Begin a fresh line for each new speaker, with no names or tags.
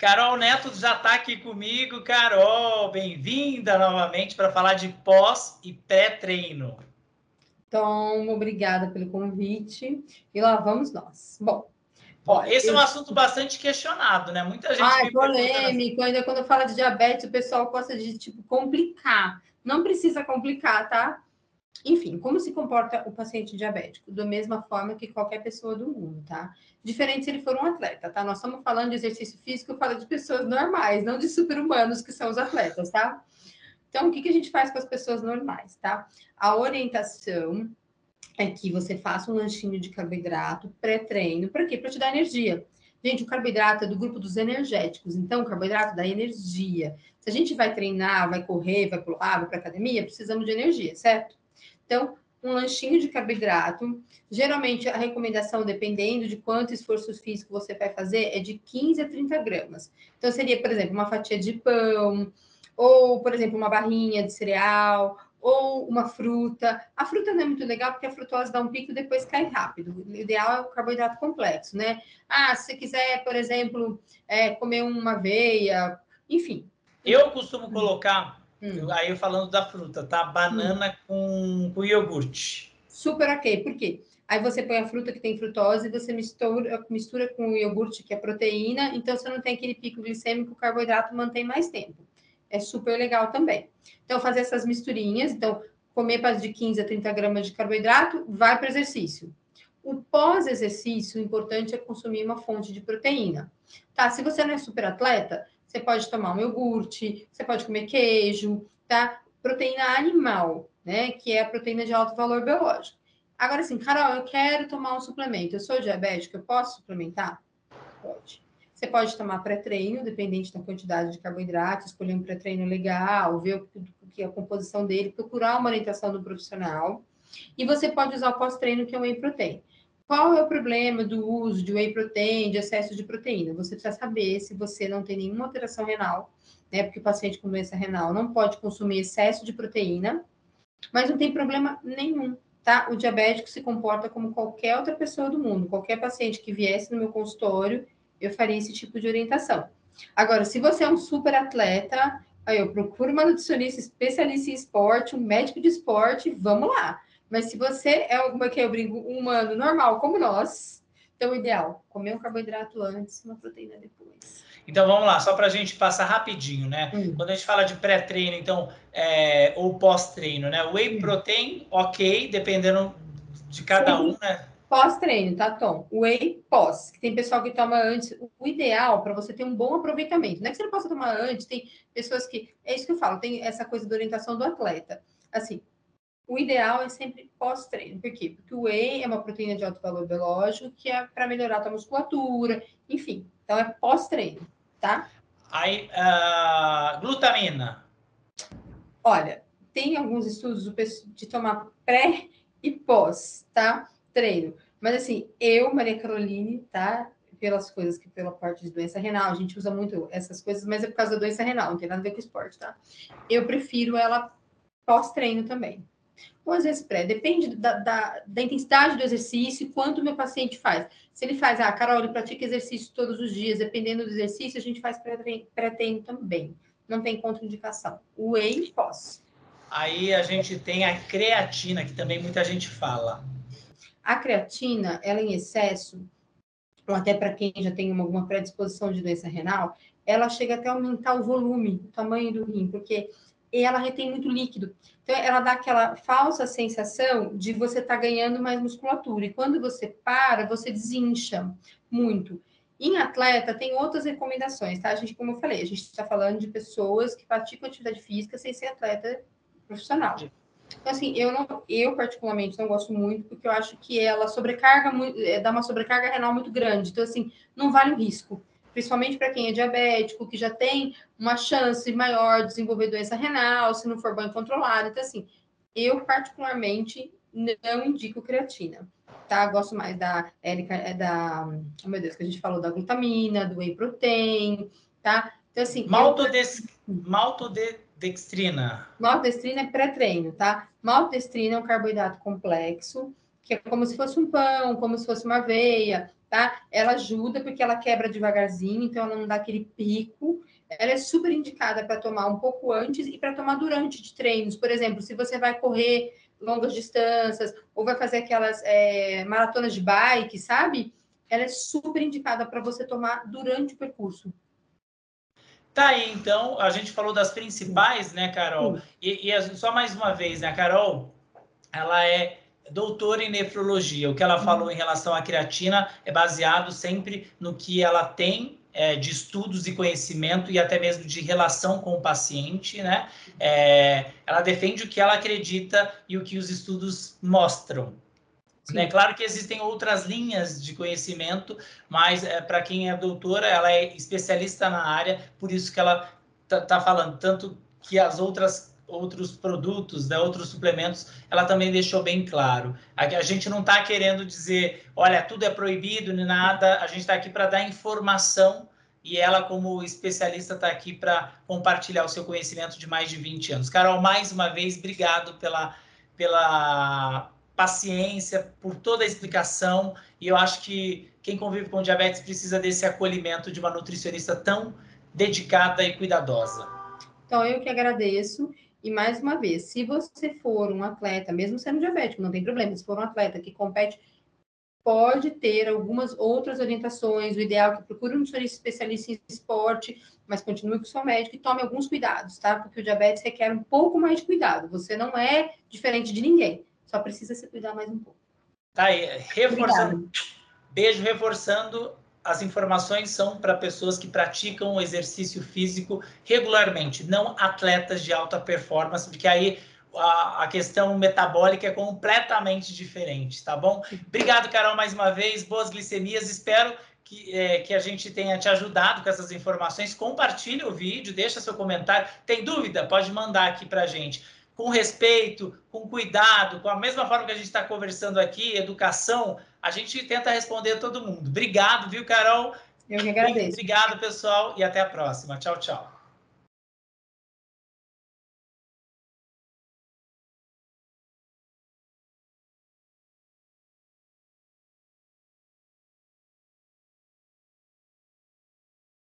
Carol Neto já está aqui comigo. Carol, bem-vinda novamente para falar de pós e pré-treino.
Tom, obrigada pelo convite. E lá vamos nós. Bom,
Bom, esse eu... é um assunto bastante questionado, né? Muita gente.
Ah, polêmico. Ainda quando fala de diabetes, o pessoal gosta de tipo complicar. Não precisa complicar, tá? Enfim, como se comporta o paciente diabético? Da mesma forma que qualquer pessoa do mundo, tá? Diferente se ele for um atleta, tá? Nós estamos falando de exercício físico, eu falo de pessoas normais, não de super-humanos que são os atletas, tá? Então, o que, que a gente faz com as pessoas normais, tá? A orientação é que você faça um lanchinho de carboidrato pré-treino. Para quê? Para te dar energia. Gente, o carboidrato é do grupo dos energéticos, então o carboidrato dá energia. Se a gente vai treinar, vai correr, vai pular, vai para academia, precisamos de energia, certo? Então, um lanchinho de carboidrato. Geralmente, a recomendação, dependendo de quanto esforço físico você vai fazer, é de 15 a 30 gramas. Então, seria, por exemplo, uma fatia de pão, ou, por exemplo, uma barrinha de cereal, ou uma fruta. A fruta não é muito legal porque a frutose dá um pico e depois cai rápido. O ideal é o carboidrato complexo, né? Ah, se você quiser, por exemplo, é, comer uma aveia, enfim.
Eu costumo colocar Hum. Aí falando da fruta, tá? Banana hum. com, com iogurte.
Super ok. Por quê? Aí você põe a fruta que tem frutose e você mistura, mistura com o iogurte, que é proteína, então você não tem aquele pico glicêmico, o carboidrato mantém mais tempo. É super legal também. Então, fazer essas misturinhas, então, comer de 15 a 30 gramas de carboidrato, vai para o exercício. O pós-exercício, o importante é consumir uma fonte de proteína. Tá? Se você não é super atleta, você pode tomar um iogurte, você pode comer queijo, tá? Proteína animal, né? Que é a proteína de alto valor biológico. Agora, assim, Carol, eu quero tomar um suplemento. Eu sou diabética, eu posso suplementar? Pode. Você pode tomar pré-treino, dependente da quantidade de carboidrato, escolher um pré-treino legal, ver o que é a composição dele, procurar uma orientação do profissional. E você pode usar o pós-treino, que é o whey protein. Qual é o problema do uso de whey protein, de excesso de proteína? Você precisa saber se você não tem nenhuma alteração renal, né? Porque o paciente com doença renal não pode consumir excesso de proteína, mas não tem problema nenhum, tá? O diabético se comporta como qualquer outra pessoa do mundo. Qualquer paciente que viesse no meu consultório, eu faria esse tipo de orientação. Agora, se você é um super atleta, aí eu procuro uma nutricionista especialista em esporte, um médico de esporte, vamos lá. Mas se você é uma que eu brinco, um humano normal como nós, então o ideal, comer um carboidrato antes, uma proteína depois.
Então vamos lá, só para a gente passar rapidinho, né? Hum. Quando a gente fala de pré-treino, então, é, ou pós-treino, né? Whey hum. protein, ok, dependendo de cada Sim. um, né?
Pós-treino, tá, Tom? Whey pós, que tem pessoal que toma antes. O ideal para você ter um bom aproveitamento. Não é que você não possa tomar antes, tem pessoas que. É isso que eu falo, tem essa coisa da orientação do atleta. Assim, o ideal é sempre pós-treino. Por quê? Porque o whey é uma proteína de alto valor biológico que é para melhorar a tua musculatura, enfim. Então é pós-treino, tá?
Aí, uh, glutamina.
Olha, tem alguns estudos de tomar pré e pós, tá? Treino. Mas assim, eu, Maria Caroline, tá? Pelas coisas que pela parte de doença renal, a gente usa muito essas coisas, mas é por causa da doença renal, não tem nada a ver com esporte, tá? Eu prefiro ela pós-treino também ou às vezes pré, depende da, da, da, intensidade do exercício, quanto o meu paciente faz. Se ele faz, ah, Carol, ele pratica exercício todos os dias, dependendo do exercício, a gente faz pré-treino também. Não tem contraindicação. O whey, posso.
Aí a gente tem a creatina, que também muita gente fala.
A creatina, ela em excesso, ou até para quem já tem alguma predisposição de doença renal, ela chega até a aumentar o volume, o tamanho do rim, porque ela retém muito líquido. Então, ela dá aquela falsa sensação de você estar tá ganhando mais musculatura. E quando você para, você desincha muito. Em atleta, tem outras recomendações, tá? A gente, como eu falei, a gente está falando de pessoas que praticam atividade física sem ser atleta profissional. Então, assim, eu, não, eu particularmente não gosto muito, porque eu acho que ela sobrecarga muito, é, dá uma sobrecarga renal muito grande. Então, assim, não vale o risco principalmente para quem é diabético, que já tem uma chance maior de desenvolver doença renal, se não for bem controlado. Então, assim, eu particularmente não indico creatina, tá? Gosto mais da Érica, é da, oh meu Deus, que a gente falou da glutamina, do whey protein, tá?
Então, assim. Maltodex... Eu... Maltodextrina.
Maltodextrina é pré-treino, tá? Maltodextrina é um carboidrato complexo que é como se fosse um pão, como se fosse uma aveia, tá? Ela ajuda porque ela quebra devagarzinho, então ela não dá aquele pico. Ela é super indicada para tomar um pouco antes e para tomar durante de treinos. Por exemplo, se você vai correr longas distâncias ou vai fazer aquelas é, maratonas de bike, sabe? Ela é super indicada para você tomar durante o percurso.
Tá aí, então, a gente falou das principais, né, Carol? E, e, só mais uma vez, né, Carol? Ela é doutora em nefrologia. O que ela uhum. falou em relação à creatina é baseado sempre no que ela tem é, de estudos e conhecimento e até mesmo de relação com o paciente, né? É, ela defende o que ela acredita e o que os estudos mostram. Né? Claro que existem outras linhas de conhecimento, mas é, para quem é doutora, ela é especialista na área, por isso que ela está tá falando tanto que as outras outros produtos, né, outros suplementos, ela também deixou bem claro. A, a gente não está querendo dizer, olha, tudo é proibido nem nada, a gente está aqui para dar informação e ela, como especialista, está aqui para compartilhar o seu conhecimento de mais de 20 anos. Carol, mais uma vez, obrigado pela, pela paciência, por toda a explicação, e eu acho que quem convive com diabetes precisa desse acolhimento de uma nutricionista tão dedicada e cuidadosa.
Então, eu que agradeço. E mais uma vez, se você for um atleta, mesmo sendo diabético, não tem problema, se for um atleta que compete, pode ter algumas outras orientações. O ideal é que procure um especialista em esporte, mas continue com o seu médico e tome alguns cuidados, tá? Porque o diabetes requer um pouco mais de cuidado. Você não é diferente de ninguém, só precisa se cuidar mais um pouco.
Tá aí, reforçando. Obrigada. Beijo, reforçando as informações são para pessoas que praticam o exercício físico regularmente, não atletas de alta performance, porque aí a, a, questão metabólica é completamente diferente, tá bom? Obrigado, Carol, mais uma vez. Boas glicemias. Espero que, é, que a gente tenha te ajudado com essas informações. Compartilhe o vídeo, deixa seu comentário. Tem dúvida? Pode mandar aqui para a gente. Com respeito, com cuidado, com a mesma forma que a gente está conversando aqui, educação, a gente tenta responder a todo mundo. Obrigado, viu, Carol?
Eu que agradeço.
Obrigado, pessoal, e até a próxima. Tchau, tchau.